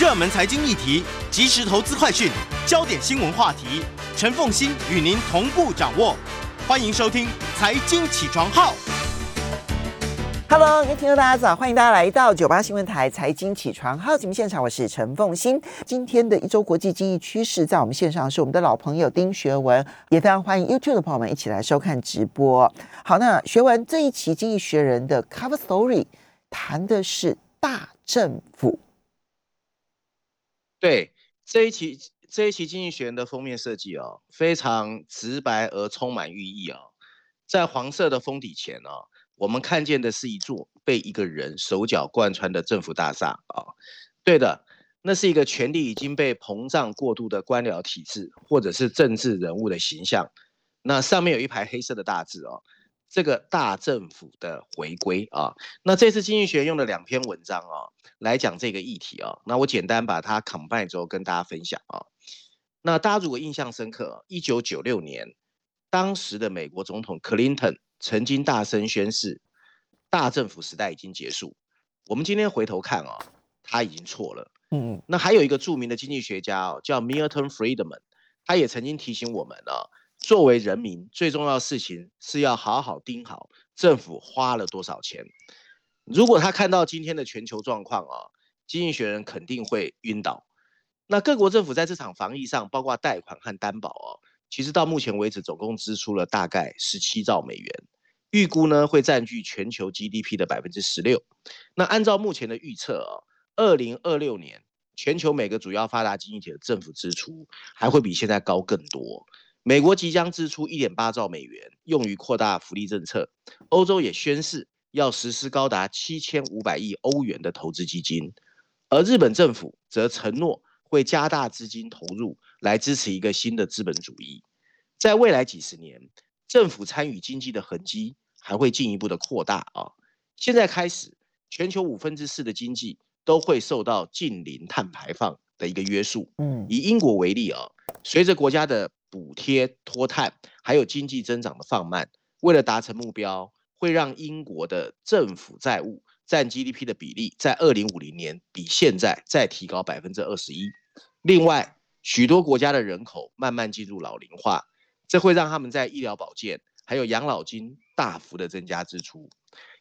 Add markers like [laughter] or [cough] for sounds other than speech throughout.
热门财经议题、即时投资快讯、焦点新闻话题，陈凤欣与您同步掌握。欢迎收听《财经起床号》。Hello，各位听众大家早，欢迎大家来到九八新闻台财经起床号节目现场，我是陈凤欣。今天的一周国际经济趋势，在我们线上是我们的老朋友丁学文，也非常欢迎 YouTube 的朋友们一起来收看直播。好，那学文这一期《经济学人》的 Cover Story 谈的是大政府。对这一期这一期《经济学人》的封面设计哦，非常直白而充满寓意哦，在黄色的封底前哦。我们看见的是一座被一个人手脚贯穿的政府大厦啊，对的，那是一个权力已经被膨胀过度的官僚体制，或者是政治人物的形象。那上面有一排黑色的大字哦，这个大政府的回归啊。那这次经济学用了两篇文章啊，来讲这个议题啊。那我简单把它 combine 之后跟大家分享啊。那大家如果印象深刻，一九九六年，当时的美国总统 Clinton。曾经大声宣誓，大政府时代已经结束。我们今天回头看啊，他已经错了。嗯嗯。那还有一个著名的经济学家哦，叫 Milton Friedman，他也曾经提醒我们啊，作为人民，最重要的事情是要好好盯好政府花了多少钱。如果他看到今天的全球状况啊，经济学人肯定会晕倒。那各国政府在这场防疫上，包括贷款和担保哦，其实到目前为止总共支出了大概十七兆美元。预估呢会占据全球 GDP 的百分之十六。那按照目前的预测啊，二零二六年全球每个主要发达经济体的政府支出还会比现在高更多。美国即将支出一点八兆美元用于扩大福利政策，欧洲也宣誓要实施高达七千五百亿欧元的投资基金，而日本政府则承诺会加大资金投入来支持一个新的资本主义。在未来几十年，政府参与经济的痕迹。还会进一步的扩大啊！现在开始，全球五分之四的经济都会受到近零碳排放的一个约束。嗯，以英国为例啊，随着国家的补贴脱碳，还有经济增长的放慢，为了达成目标，会让英国的政府债务占 GDP 的比例在二零五零年比现在再提高百分之二十一。另外，许多国家的人口慢慢进入老龄化，这会让他们在医疗保健还有养老金。大幅的增加支出，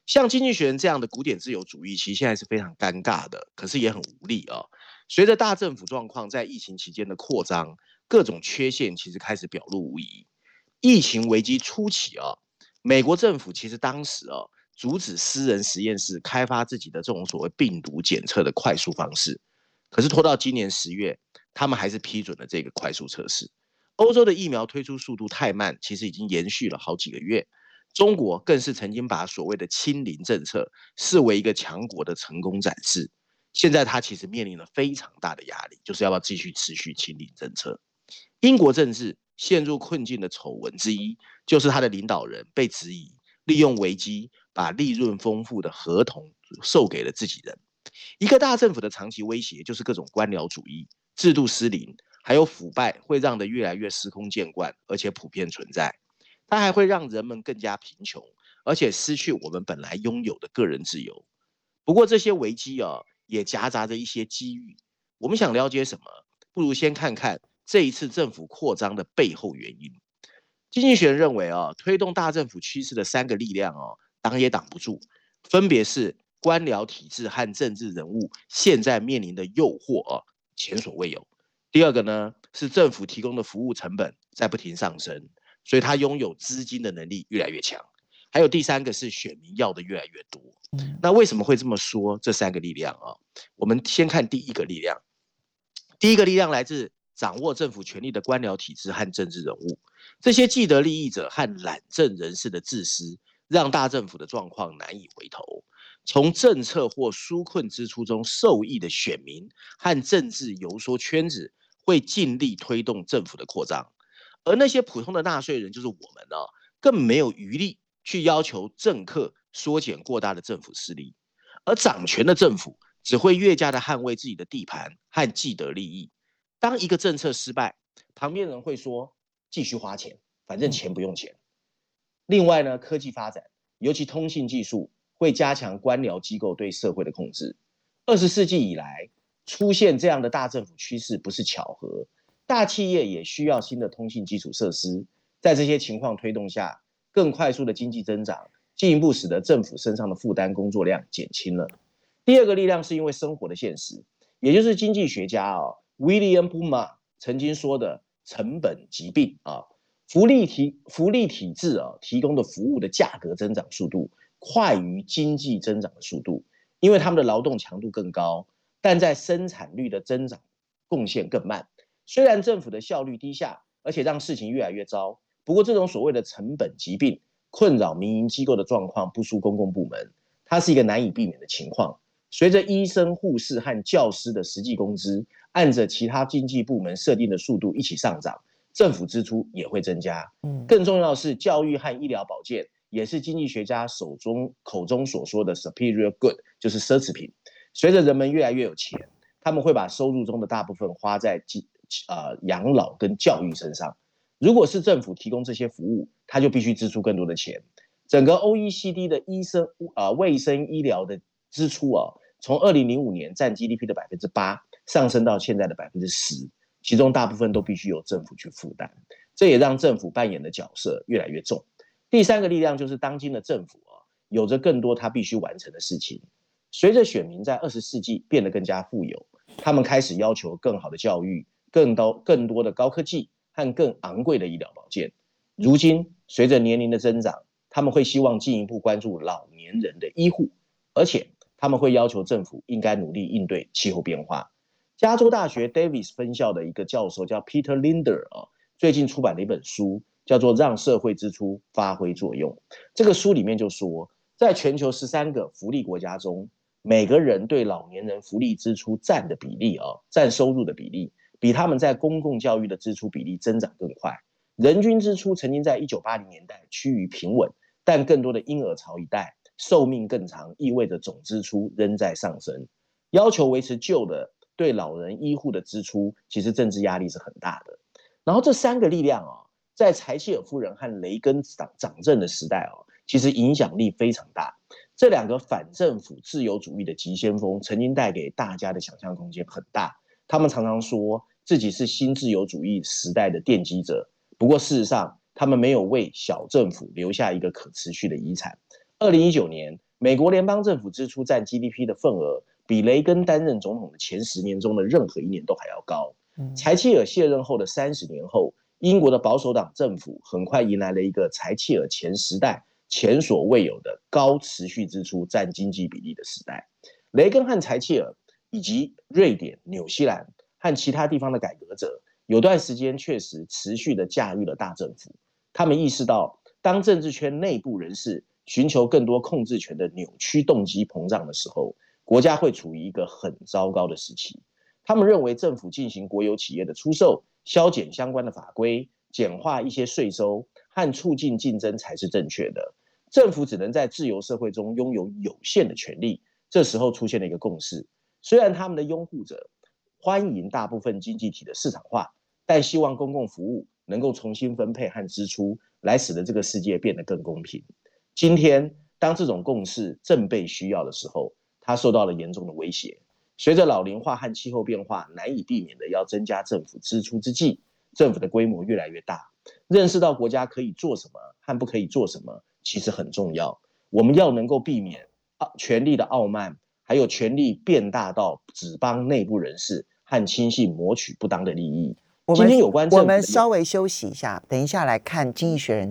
像经济学人这样的古典自由主义，其实现在是非常尴尬的，可是也很无力啊。随着大政府状况在疫情期间的扩张，各种缺陷其实开始表露无遗。疫情危机初期啊，美国政府其实当时啊，阻止私人实验室开发自己的这种所谓病毒检测的快速方式，可是拖到今年十月，他们还是批准了这个快速测试。欧洲的疫苗推出速度太慢，其实已经延续了好几个月。中国更是曾经把所谓的“清零”政策视为一个强国的成功展示。现在他其实面临了非常大的压力，就是要不要继续持续清零政策。英国政治陷入困境的丑闻之一，就是他的领导人被质疑利用危机把利润丰富的合同售给了自己人。一个大政府的长期威胁，就是各种官僚主义、制度失灵，还有腐败，会让得越来越司空见惯，而且普遍存在。它还会让人们更加贫穷，而且失去我们本来拥有的个人自由。不过这些危机啊，也夹杂着一些机遇。我们想了解什么，不如先看看这一次政府扩张的背后原因。经济学人认为啊，推动大政府趋势的三个力量啊，挡也挡不住，分别是官僚体制和政治人物现在面临的诱惑啊，前所未有。第二个呢，是政府提供的服务成本在不停上升。所以他拥有资金的能力越来越强，还有第三个是选民要的越来越多。那为什么会这么说？这三个力量啊，我们先看第一个力量。第一个力量来自掌握政府权力的官僚体制和政治人物，这些既得利益者和懒政人士的自私，让大政府的状况难以回头。从政策或纾困支出中受益的选民和政治游说圈子，会尽力推动政府的扩张。而那些普通的纳税人，就是我们呢，更没有余力去要求政客缩减过大的政府势力，而掌权的政府只会越加的捍卫自己的地盘和既得利益。当一个政策失败，旁边人会说继续花钱，反正钱不用钱。另外呢，科技发展，尤其通信技术，会加强官僚机构对社会的控制。二十世纪以来，出现这样的大政府趋势不是巧合，大企业也需要新的通信基础设施，在这些情况推动下，更快速的经济增长，进一步使得政府身上的负担工作量减轻了。第二个力量是因为生活的现实，也就是经济学家啊，William b u m a 曾经说的成本疾病啊，福利体福利体制啊提供的服务的价格增长速度快于经济增长的速度，因为他们的劳动强度更高，但在生产率的增长贡献更慢。虽然政府的效率低下，而且让事情越来越糟，不过这种所谓的成本疾病困扰民营机构的状况不输公共部门，它是一个难以避免的情况。随着医生、护士和教师的实际工资按着其他经济部门设定的速度一起上涨，政府支出也会增加。嗯，更重要的是，教育和医疗保健也是经济学家手中口中所说的 superior good，就是奢侈品。随着人们越来越有钱，他们会把收入中的大部分花在经呃养老跟教育身上。如果是政府提供这些服务，他就必须支出更多的钱。整个 OECD 的医生啊卫生医疗的支出啊。从二零零五年占 GDP 的百分之八上升到现在的百分之十，其中大部分都必须由政府去负担，这也让政府扮演的角色越来越重。第三个力量就是当今的政府啊，有着更多他必须完成的事情。随着选民在二十世纪变得更加富有，他们开始要求更好的教育、更高更多的高科技和更昂贵的医疗保健。如今，随着年龄的增长，他们会希望进一步关注老年人的医护，而且。他们会要求政府应该努力应对气候变化。加州大学 Davis 分校的一个教授叫 Peter Linder 啊，最近出版了一本书，叫做《让社会支出发挥作用》。这个书里面就说，在全球十三个福利国家中，每个人对老年人福利支出占的比例啊，占收入的比例，比他们在公共教育的支出比例增长更快。人均支出曾经在一九八零年代趋于平稳，但更多的婴儿潮一代。寿命更长意味着总支出仍在上升，要求维持旧的对老人医护的支出，其实政治压力是很大的。然后这三个力量啊，在柴契尔夫人和雷根掌掌政的时代啊，其实影响力非常大。这两个反政府自由主义的急先锋，曾经带给大家的想象空间很大。他们常常说自己是新自由主义时代的奠基者，不过事实上，他们没有为小政府留下一个可持续的遗产。二零一九年，美国联邦政府支出占 GDP 的份额，比雷根担任总统的前十年中的任何一年都还要高。柴契尔卸任后的三十年后，英国的保守党政府很快迎来了一个柴契尔前时代前所未有的高持续支出占经济比例的时代。雷根和柴契尔以及瑞典、纽西兰和其他地方的改革者，有段时间确实持续的驾驭了大政府。他们意识到，当政治圈内部人士寻求更多控制权的扭曲动机膨胀的时候，国家会处于一个很糟糕的时期。他们认为政府进行国有企业的出售、削减相关的法规、简化一些税收和促进竞争才是正确的。政府只能在自由社会中拥有有限的权利。这时候出现了一个共识：虽然他们的拥护者欢迎大部分经济体的市场化，但希望公共服务能够重新分配和支出，来使得这个世界变得更公平。今天，当这种共识正被需要的时候，它受到了严重的威胁。随着老龄化和气候变化难以避免的要增加政府支出之际，政府的规模越来越大。认识到国家可以做什么和不可以做什么，其实很重要。我们要能够避免啊权力的傲慢，还有权力变大到只帮内部人士和亲信谋取不当的利益。今天有关我们稍微休息一下，等一下来看《经济学人》。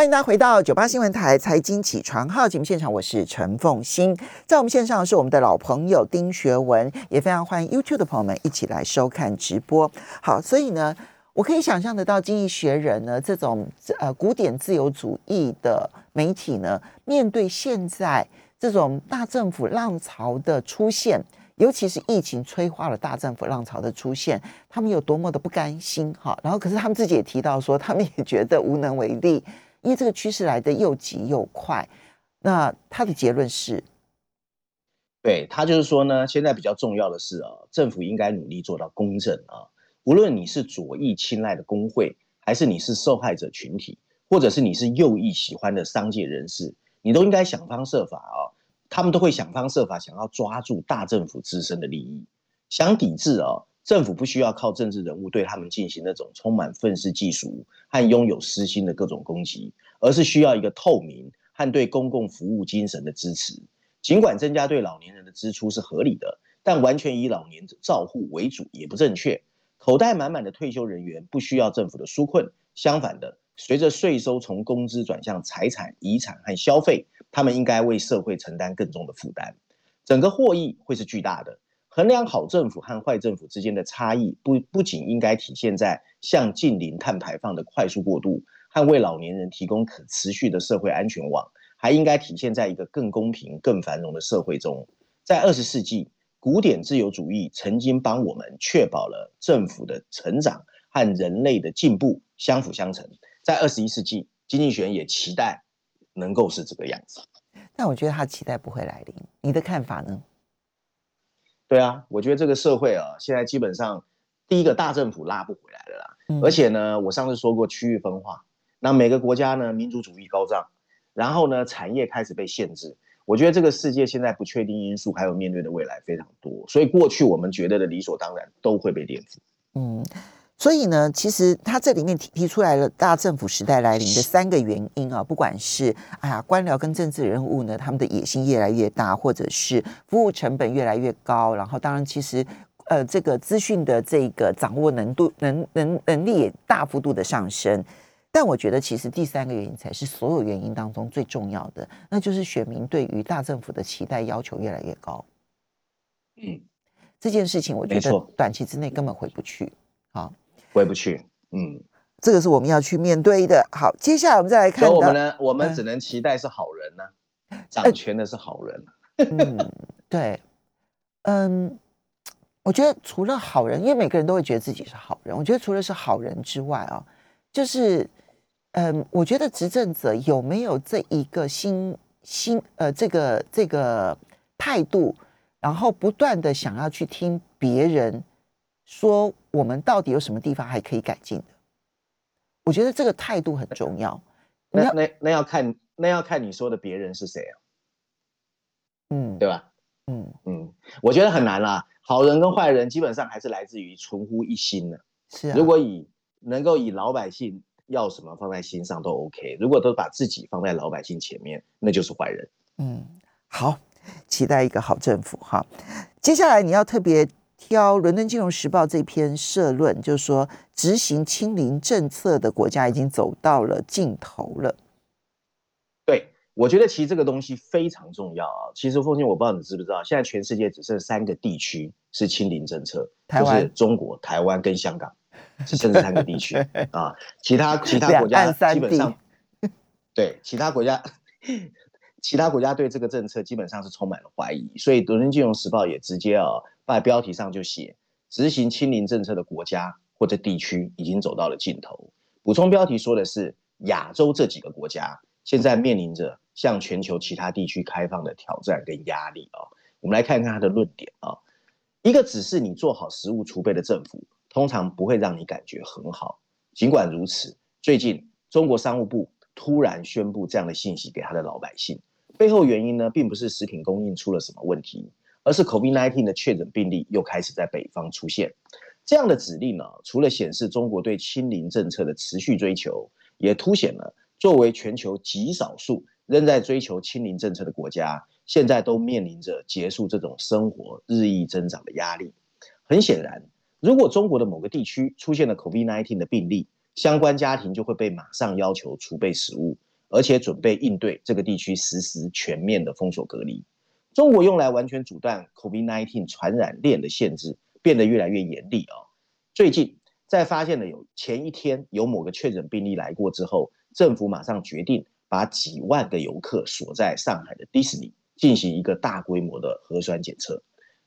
欢迎大家回到九八新闻台财经起床号节目现场，我是陈凤欣，在我们线上是我们的老朋友丁学文，也非常欢迎 YouTube 的朋友们一起来收看直播。好，所以呢，我可以想象得到，经济学人呢这种呃古典自由主义的媒体呢，面对现在这种大政府浪潮的出现，尤其是疫情催化了大政府浪潮的出现，他们有多么的不甘心哈。然后，可是他们自己也提到说，他们也觉得无能为力。因为这个趋势来的又急又快，那他的结论是，对他就是说呢，现在比较重要的是啊，政府应该努力做到公正啊。无论你是左翼青睐的工会，还是你是受害者群体，或者是你是右翼喜欢的商界人士，你都应该想方设法啊。他们都会想方设法想要抓住大政府自身的利益。想抵制啊，政府不需要靠政治人物对他们进行那种充满愤世嫉俗和拥有私心的各种攻击，而是需要一个透明和对公共服务精神的支持。尽管增加对老年人的支出是合理的，但完全以老年照护为主也不正确。口袋满满的退休人员不需要政府的纾困，相反的，随着税收从工资转向财产、遗产和消费，他们应该为社会承担更重的负担，整个获益会是巨大的。衡量好政府和坏政府之间的差异，不不仅应该体现在向近零碳排放的快速过渡，和为老年人提供可持续的社会安全网，还应该体现在一个更公平、更繁荣的社会中。在二十世纪。古典自由主义曾经帮我们确保了政府的成长和人类的进步相辅相成。在二十一世纪，经济学也期待能够是这个样子。但我觉得他期待不会来临。你的看法呢？对啊，我觉得这个社会啊，现在基本上第一个大政府拉不回来了啦。而且呢，我上次说过区域分化，那每个国家呢民族主义高涨，然后呢产业开始被限制。我觉得这个世界现在不确定因素还有面对的未来非常多，所以过去我们觉得的理所当然都会被颠覆。嗯，所以呢，其实他这里面提提出来了大政府时代来临的三个原因啊，不管是哎呀官僚跟政治人物呢，他们的野心越来越大，或者是服务成本越来越高，然后当然其实呃这个资讯的这个掌握能度能能能力也大幅度的上升。但我觉得，其实第三个原因才是所有原因当中最重要的，那就是选民对于大政府的期待要求越来越高。嗯，这件事情我觉得短期之内根本回不去。好，回不去。嗯，这个是我们要去面对的。好，接下来我们再来看。我们呢？我们只能期待是好人呢，掌权的是好人。嗯，对。嗯，我觉得除了好人，因为每个人都会觉得自己是好人。我觉得除了是好人之外啊，就是。嗯，我觉得执政者有没有这一个心心呃这个这个态度，然后不断的想要去听别人说我们到底有什么地方还可以改进的？我觉得这个态度很重要。那那那要看那要看你说的别人是谁啊？嗯，对吧？嗯嗯，我觉得很难啦。好人跟坏人基本上还是来自于存乎一心的。是啊，如果以能够以老百姓。要什么放在心上都 OK，如果都把自己放在老百姓前面，那就是坏人。嗯，好，期待一个好政府哈。接下来你要特别挑《伦敦金融时报》这篇社论，就是说执行清零政策的国家已经走到了尽头了。对，我觉得其实这个东西非常重要啊。其实，奉信，我不知道你知不知道，现在全世界只剩三个地区是清零政策，就是中国、台湾跟香港。是甚至三个地区 [laughs] 啊，其他其他国家基本上，对其他国家，其他国家对这个政策基本上是充满了怀疑，所以《伦敦金融时报》也直接啊，在标题上就写，执行清零政策的国家或者地区已经走到了尽头。补充标题说的是，亚洲这几个国家现在面临着向全球其他地区开放的挑战跟压力啊。我们来看看他的论点啊，一个只是你做好食物储备的政府。通常不会让你感觉很好。尽管如此，最近中国商务部突然宣布这样的信息给他的老百姓，背后原因呢，并不是食品供应出了什么问题，而是 COVID-19 的确诊病例又开始在北方出现。这样的指令呢，除了显示中国对清零政策的持续追求，也凸显了作为全球极少数仍在追求清零政策的国家，现在都面临着结束这种生活日益增长的压力。很显然。如果中国的某个地区出现了 COVID-19 的病例，相关家庭就会被马上要求储备食物，而且准备应对这个地区实施全面的封锁隔离。中国用来完全阻断 COVID-19 传染链的限制变得越来越严厉啊！最近在发现了有前一天有某个确诊病例来过之后，政府马上决定把几万个游客锁在上海的迪士尼，进行一个大规模的核酸检测。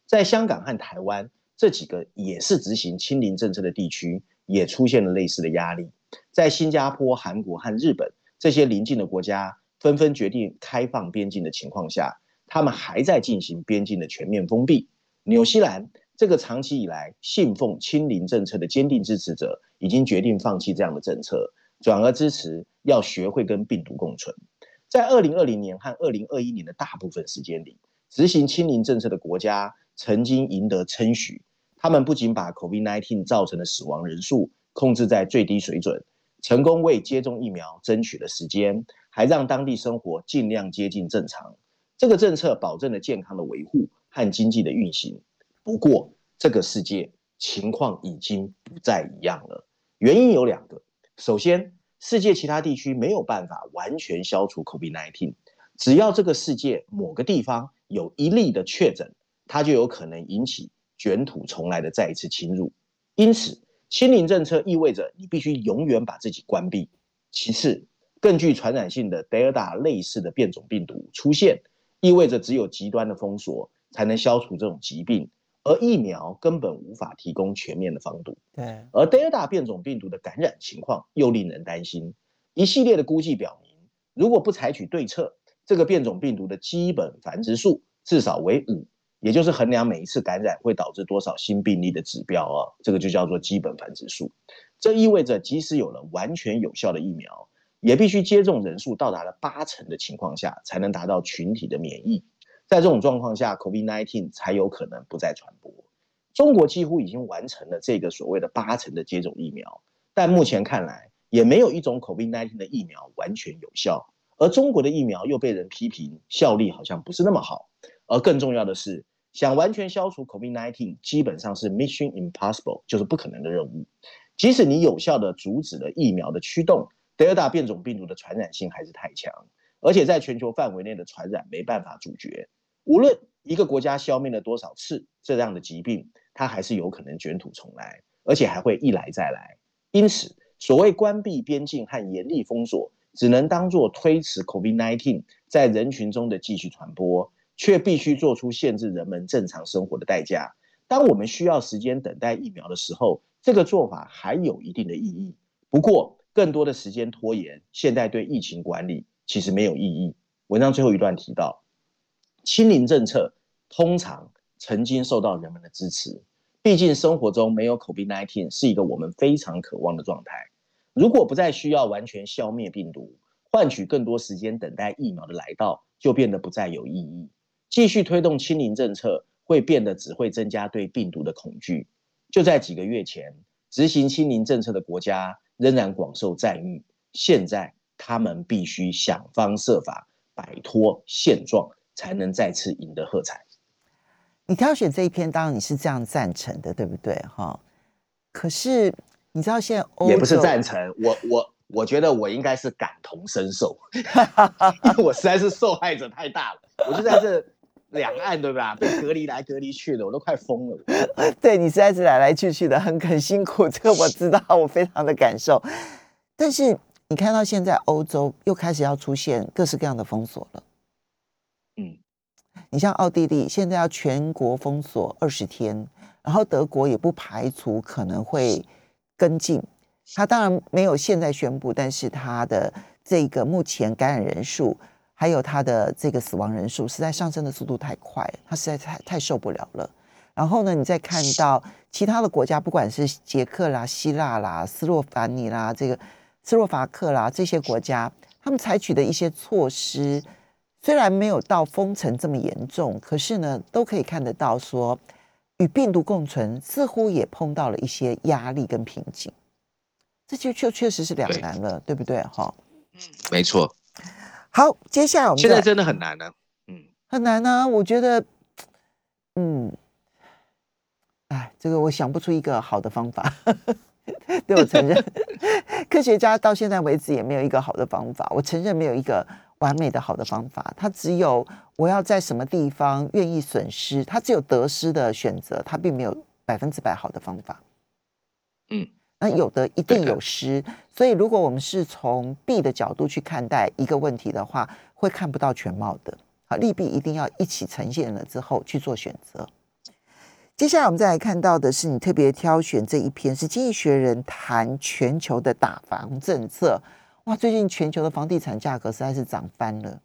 在香港和台湾。这几个也是执行清零政策的地区，也出现了类似的压力。在新加坡、韩国和日本这些邻近的国家纷纷决定开放边境的情况下，他们还在进行边境的全面封闭。纽西兰这个长期以来信奉清零政策的坚定支持者，已经决定放弃这样的政策，转而支持要学会跟病毒共存。在二零二零年和二零二一年的大部分时间里，执行清零政策的国家。曾经赢得称许，他们不仅把 COVID-19 造成的死亡人数控制在最低水准，成功为接种疫苗争取了时间，还让当地生活尽量接近正常。这个政策保证了健康的维护和经济的运行。不过，这个世界情况已经不再一样了。原因有两个：首先，世界其他地区没有办法完全消除 COVID-19，只要这个世界某个地方有一例的确诊，它就有可能引起卷土重来的再一次侵入。因此，清零政策意味着你必须永远把自己关闭。其次，更具传染性的 Delta 类似的变种病毒出现。意味着只有极端的封锁才能消除这种疾病，而疫苗根本无法提供全面的防堵。对，而 Delta 变种病毒的感染情况又令人担心。一系列的估计表明，如果不采取对策，这个变种病毒的基本繁殖数至少为五，也就是衡量每一次感染会导致多少新病例的指标啊，这个就叫做基本繁殖数。这意味着，即使有了完全有效的疫苗，也必须接种人数到达了八成的情况下，才能达到群体的免疫。在这种状况下，COVID-19 才有可能不再传播。中国几乎已经完成了这个所谓的八成的接种疫苗，但目前看来，也没有一种 COVID-19 的疫苗完全有效。而中国的疫苗又被人批评效力好像不是那么好。而更重要的是，想完全消除 COVID-19 基本上是 Mission Impossible，就是不可能的任务。即使你有效的阻止了疫苗的驱动。德尔塔变种病毒的传染性还是太强，而且在全球范围内的传染没办法阻绝。无论一个国家消灭了多少次这样的疾病，它还是有可能卷土重来，而且还会一来再来。因此，所谓关闭边境和严厉封锁，只能当作推迟 COVID-19 在人群中的继续传播，却必须做出限制人们正常生活的代价。当我们需要时间等待疫苗的时候，这个做法还有一定的意义。不过，更多的时间拖延，现在对疫情管理其实没有意义。文章最后一段提到，清零政策通常曾经受到人们的支持，毕竟生活中没有 COVID-19 是一个我们非常渴望的状态。如果不再需要完全消灭病毒，换取更多时间等待疫苗的来到，就变得不再有意义。继续推动清零政策，会变得只会增加对病毒的恐惧。就在几个月前，执行清零政策的国家。仍然广受赞誉。现在他们必须想方设法摆脱现状，才能再次赢得喝彩。你挑选这一篇，当然你是这样赞成的，对不对？哈。可是你知道现在也不是赞成，我我我觉得我应该是感同身受，[laughs] 因为我实在是受害者太大了。我就在这两岸，对吧？[laughs] 被隔离来隔离去的，我都快疯了。[laughs] 对你实在是来来去去的，很很辛苦，这个我知道，我非常的感受。但是你看到现在欧洲又开始要出现各式各样的封锁了。嗯，你像奥地利现在要全国封锁二十天，然后德国也不排除可能会跟进。他当然没有现在宣布，但是他的这个目前感染人数。还有他的这个死亡人数实在上升的速度太快，他实在太太受不了了。然后呢，你再看到其他的国家，不管是捷克啦、希腊啦、斯洛凡尼啦、这个斯洛伐克啦这些国家，他们采取的一些措施，虽然没有到封城这么严重，可是呢，都可以看得到说，与病毒共存似乎也碰到了一些压力跟瓶颈。这就确确实是两难了，对不对？哈，嗯，没错。好，接下来我们现在真的很难呢，嗯，很难呢。我觉得，嗯，哎，这个我想不出一个好的方法。[laughs] 对我承认，[laughs] 科学家到现在为止也没有一个好的方法。我承认没有一个完美的好的方法，它只有我要在什么地方愿意损失，它只有得失的选择，它并没有百分之百好的方法。嗯。那有的一定有失，所以如果我们是从弊的角度去看待一个问题的话，会看不到全貌的。好，利弊一定要一起呈现了之后去做选择。接下来我们再来看到的是，你特别挑选这一篇是《经济学人》谈全球的打房政策。哇，最近全球的房地产价格实在是涨翻了。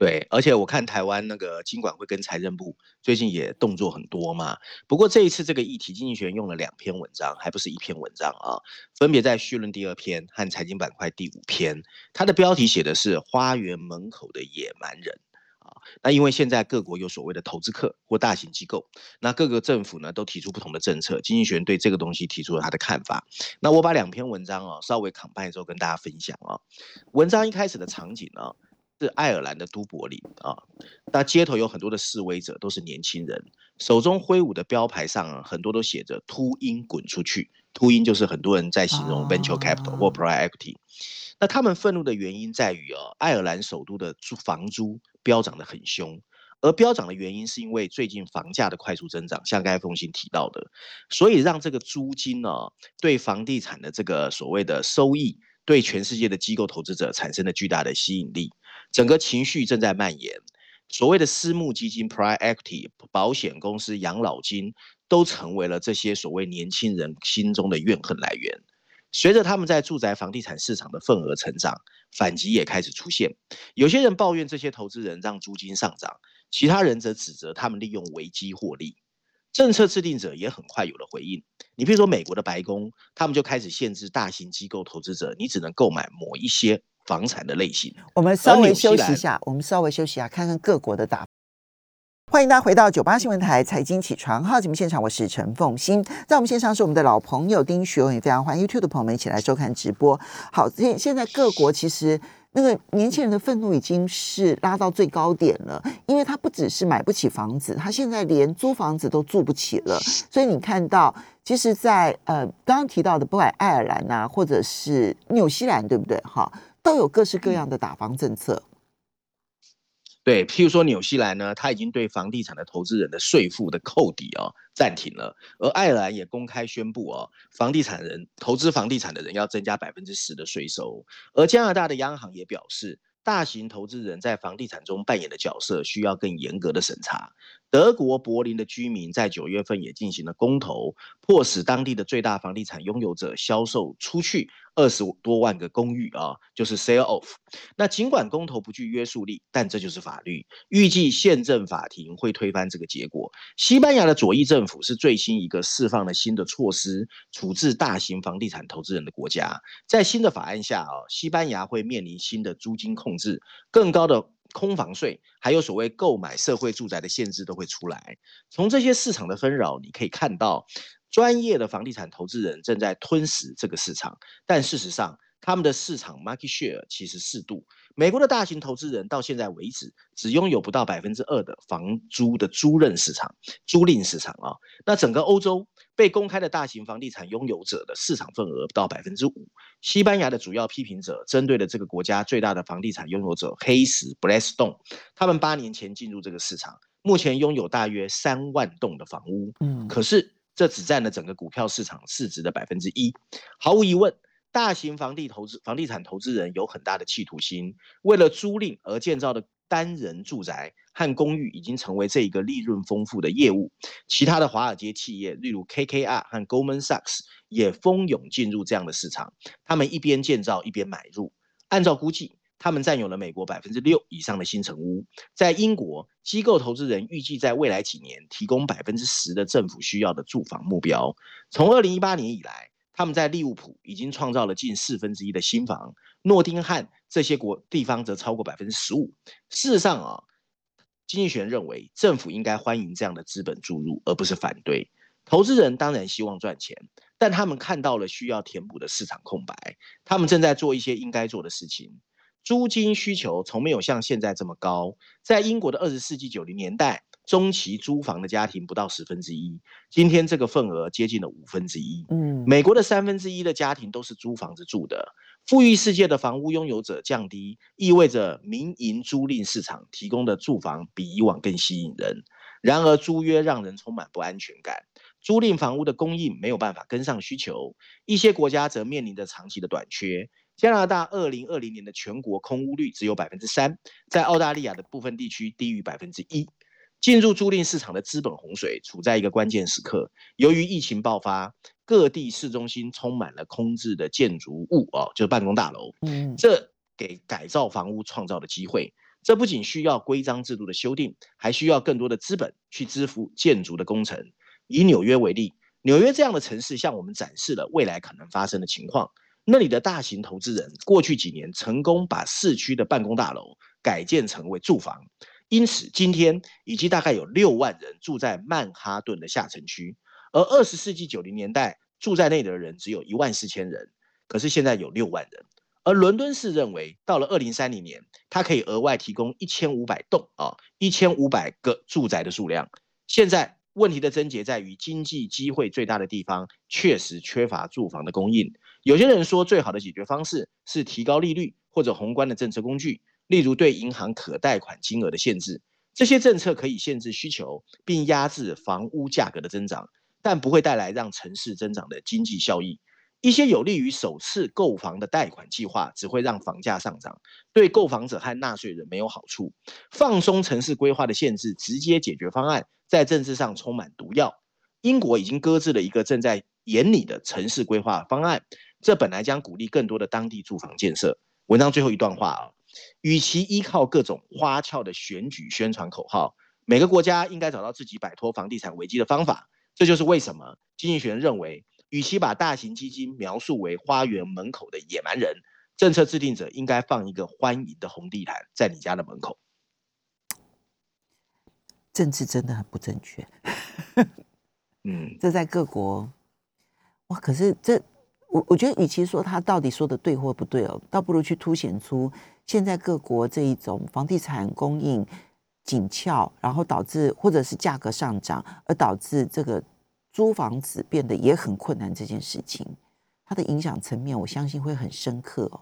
对，而且我看台湾那个金管会跟财政部最近也动作很多嘛。不过这一次这个议题，经济学用了两篇文章，还不是一篇文章啊，分别在序论第二篇和财经板块第五篇。它的标题写的是“花园门口的野蛮人”，啊，那因为现在各国有所谓的投资客或大型机构，那各个政府呢都提出不同的政策，经济学对这个东西提出了他的看法。那我把两篇文章啊稍微 combine 之后跟大家分享啊。文章一开始的场景呢是爱尔兰的都柏林啊，那街头有很多的示威者，都是年轻人，手中挥舞的标牌上啊很多都写着“秃鹰滚出去”，秃鹰就是很多人在形容 venture capital 或 private equity。那他们愤怒的原因在于啊，爱尔兰首都的租房租飙涨得很凶，而飙涨的原因是因为最近房价的快速增长，像刚才凤新提到的，所以让这个租金呢，对房地产的这个所谓的收益，对全世界的机构投资者产生了巨大的吸引力，整个情绪正在蔓延，所谓的私募基金 （private equity）、保险公司、养老金，都成为了这些所谓年轻人心中的怨恨来源。随着他们在住宅房地产市场的份额成长，反击也开始出现。有些人抱怨这些投资人让租金上涨，其他人则指责他们利用危机获利。政策制定者也很快有了回应。你比如说美国的白宫，他们就开始限制大型机构投资者，你只能购买某一些房产的类型。我们稍微休息一下，我们稍微休息一下，看看各国的打。欢迎大家回到九八新闻台财经起床号节目现场，我是陈凤欣，在我们线上是我们的老朋友丁学文，也非常欢迎 YouTube 的朋友们一起来收看直播。好，现现在各国其实那个年轻人的愤怒已经是拉到最高点了，因为他不只是买不起房子，他现在连租房子都住不起了。所以你看到，其实，在呃刚刚提到的，不管爱尔兰啊，或者是纽西兰，对不对？哈，都有各式各样的打房政策。对，譬如说纽西兰呢，他已经对房地产的投资人的税负的扣抵啊暂停了，而爱尔兰也公开宣布哦，房地产人投资房地产的人要增加百分之十的税收，而加拿大的央行也表示，大型投资人在房地产中扮演的角色需要更严格的审查。德国柏林的居民在九月份也进行了公投，迫使当地的最大房地产拥有者销售出去二十多万个公寓啊，就是 sale off。那尽管公投不具约束力，但这就是法律。预计宪政法庭会推翻这个结果。西班牙的左翼政府是最新一个释放了新的措施处置大型房地产投资人的国家。在新的法案下啊，西班牙会面临新的租金控制、更高的。空房税，还有所谓购买社会住宅的限制都会出来。从这些市场的纷扰，你可以看到，专业的房地产投资人正在吞噬这个市场。但事实上，他们的市场 market share 其实适度。美国的大型投资人到现在为止，只拥有不到百分之二的房租的租赁市场、租赁市场啊。那整个欧洲被公开的大型房地产拥有者的市场份额不到百分之五。西班牙的主要批评者针对了这个国家最大的房地产拥有者黑石 （Blackstone），他们八年前进入这个市场，目前拥有大约三万栋的房屋。嗯，可是这只占了整个股票市场市值的百分之一。毫无疑问。大型房地投资、房地产投资人有很大的企图心，为了租赁而建造的单人住宅和公寓已经成为这一个利润丰富的业务。其他的华尔街企业，例如 KKR 和 Goldman Sachs，也蜂拥进入这样的市场。他们一边建造一边买入。按照估计，他们占有了美国百分之六以上的新城屋。在英国，机构投资人预计在未来几年提供百分之十的政府需要的住房目标。从二零一八年以来。他们在利物浦已经创造了近四分之一的新房，诺丁汉这些国地方则超过百分之十五。事实上啊，经济学认为政府应该欢迎这样的资本注入，而不是反对。投资人当然希望赚钱，但他们看到了需要填补的市场空白，他们正在做一些应该做的事情。租金需求从没有像现在这么高，在英国的二十世纪九零年代。中期租房的家庭不到十分之一，今天这个份额接近了五分之一。嗯，美国的三分之一的家庭都是租房子住的。富裕世界的房屋拥有者降低，意味着民营租赁市场提供的住房比以往更吸引人。然而，租约让人充满不安全感，租赁房屋的供应没有办法跟上需求。一些国家则面临着长期的短缺。加拿大二零二零年的全国空屋率只有百分之三，在澳大利亚的部分地区低于百分之一。进入租赁市场的资本洪水处在一个关键时刻。由于疫情爆发，各地市中心充满了空置的建筑物哦，就是办公大楼。嗯，这给改造房屋创造的机会。这不仅需要规章制度的修订，还需要更多的资本去支付建筑的工程。以纽约为例，纽约这样的城市向我们展示了未来可能发生的情况。那里的大型投资人过去几年成功把市区的办公大楼改建成为住房。因此今天以及大概有六万人住在曼哈顿的下城区，而二十世纪九零年代住在那里的人只有一万四千人，可是现在有六万人。而伦敦市认为，到了二零三零年，它可以额外提供一千五百栋啊，一千五百个住宅的数量。现在问题的症结在于，经济机会最大的地方确实缺乏住房的供应。有些人说，最好的解决方式是提高利率或者宏观的政策工具，例如对银行可贷款金额的限制。这些政策可以限制需求，并压制房屋价格的增长，但不会带来让城市增长的经济效益。一些有利于首次购房的贷款计划，只会让房价上涨，对购房者和纳税人没有好处。放松城市规划的限制，直接解决方案在政治上充满毒药。英国已经搁置了一个正在研拟的城市规划方案，这本来将鼓励更多的当地住房建设。文章最后一段话啊，与其依靠各种花俏的选举宣传口号，每个国家应该找到自己摆脱房地产危机的方法。这就是为什么经济学人认为。与其把大型基金描述为花园门口的野蛮人，政策制定者应该放一个欢迎的红地毯在你家的门口。政治真的很不正确。嗯，[laughs] 这在各国，哇！可是这，我我觉得，与其说他到底说的对或不对哦，倒不如去凸显出现在各国这一种房地产供应紧俏，然后导致或者是价格上涨，而导致这个。租房子变得也很困难，这件事情它的影响层面，我相信会很深刻哦。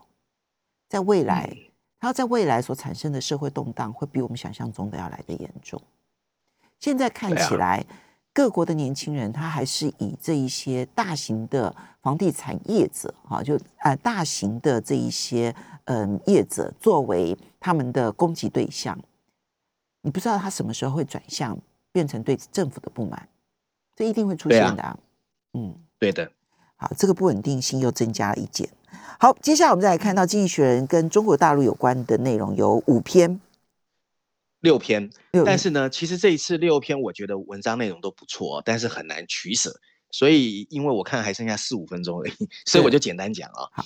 在未来，它在未来所产生的社会动荡，会比我们想象中的要来的严重。现在看起来，各国的年轻人他还是以这一些大型的房地产业者，哈，就呃大型的这一些嗯业者作为他们的攻击对象。你不知道他什么时候会转向，变成对政府的不满。这一定会出现的，啊，嗯，对的。好，这个不稳定性又增加了一件。好，接下来我们再来看到《经济学人》跟中国大陆有关的内容有五篇、六篇，但是呢，其实这一次六篇我觉得文章内容都不错，但是很难取舍，所以因为我看还剩下四五分钟而已，所以我就简单讲啊。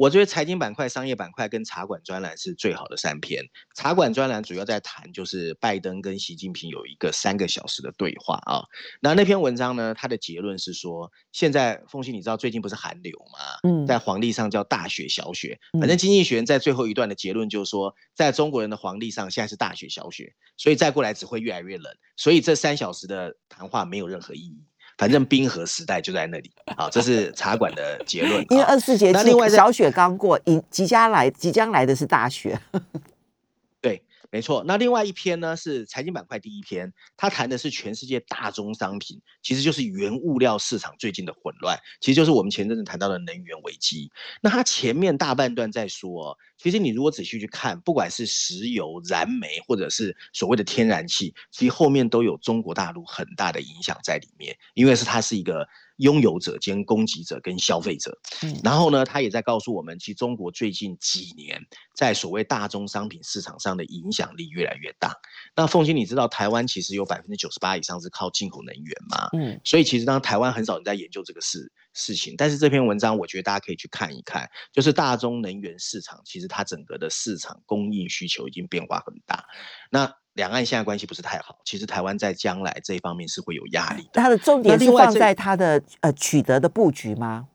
我觉得财经板块、商业板块跟茶馆专栏是最好的三篇。茶馆专栏主要在谈，就是拜登跟习近平有一个三个小时的对话啊。那那篇文章呢，它的结论是说，现在凤欣，你知道最近不是寒流吗？嗯，在黄历上叫大雪、小雪。反正经济学人在最后一段的结论就是说，在中国人的黄历上现在是大雪、小雪，所以再过来只会越来越冷。所以这三小时的谈话没有任何意义。反正冰河时代就在那里，好，这是茶馆的结论。[laughs] 因为二十四节气，小雪刚过，迎即将来，即将来的是大雪。[laughs] 对。没错，那另外一篇呢是财经板块第一篇，它谈的是全世界大宗商品，其实就是原物料市场最近的混乱，其实就是我们前阵子谈到的能源危机。那它前面大半段在说，其实你如果仔细去看，不管是石油、燃煤，或者是所谓的天然气，其实后面都有中国大陆很大的影响在里面，因为是它是一个。拥有者兼供给者跟消费者，嗯，然后呢，他也在告诉我们，其实中国最近几年在所谓大宗商品市场上的影响力越来越大。那凤欣，你知道台湾其实有百分之九十八以上是靠进口能源吗？嗯，所以其实当台湾很少人在研究这个事事情，但是这篇文章我觉得大家可以去看一看，就是大宗能源市场其实它整个的市场供应需求已经变化很大。那两岸现在关系不是太好，其实台湾在将来这一方面是会有压力的。它的重点是放在它的呃取得的布局吗？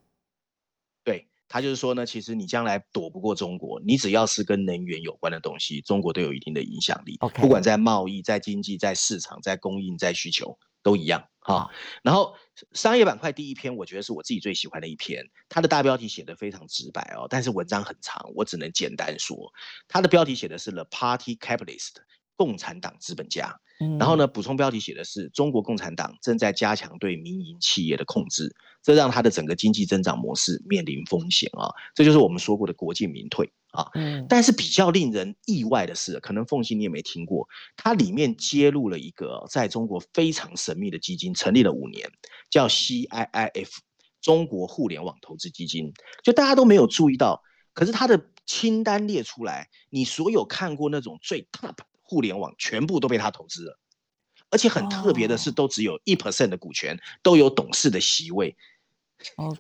对，他就是说呢，其实你将来躲不过中国，你只要是跟能源有关的东西，中国都有一定的影响力。不管在贸易、在经济、在市场、在供应、在需求都一样哈。然后商业板块第一篇，我觉得是我自己最喜欢的一篇，它的大标题写的非常直白哦，但是文章很长，我只能简单说，它的标题写的是 The Party Capitalist。共产党资本家，然后呢？补充标题写的是中国共产党正在加强对民营企业的控制，这让它的整个经济增长模式面临风险啊！这就是我们说过的国进民退啊。但是比较令人意外的是，可能凤信你也没听过，它里面揭露了一个在中国非常神秘的基金，成立了五年，叫 CIIF 中国互联网投资基金，就大家都没有注意到，可是它的清单列出来，你所有看过那种最 top。互联网全部都被他投资了，而且很特别的是，都只有一 percent 的股权，都有董事的席位，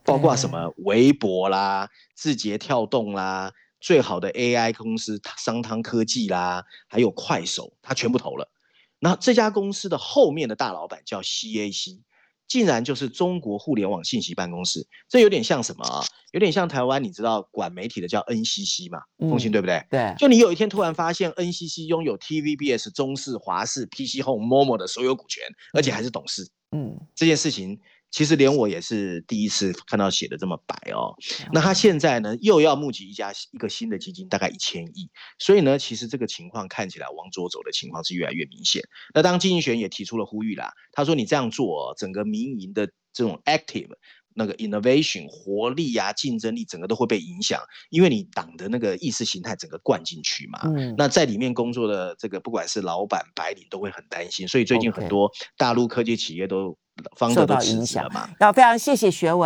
包括什么微博啦、字节跳动啦、最好的 AI 公司商汤科技啦，还有快手，他全部投了。那这家公司的后面的大老板叫 CAC。竟然就是中国互联网信息办公室，这有点像什么啊？有点像台湾，你知道管媒体的叫 NCC 嘛？奉新对不对？对。就你有一天突然发现 NCC 拥有 TVBS、中视、华视、PC Home、Momo 的所有股权，而且还是董事。嗯，这件事情。其实连我也是第一次看到写的这么白哦。那他现在呢又要募集一家一个新的基金，大概一千亿。所以呢，其实这个情况看起来往左走的情况是越来越明显。那当经济学也提出了呼吁啦，他说你这样做，整个民营的这种 active 那个 innovation 活力呀、竞争力，整个都会被影响，因为你党的那个意识形态整个灌进去嘛。嗯。那在里面工作的这个不管是老板白领都会很担心，所以最近很多大陆科技企业都。方受到影响嘛？那非常谢谢学文。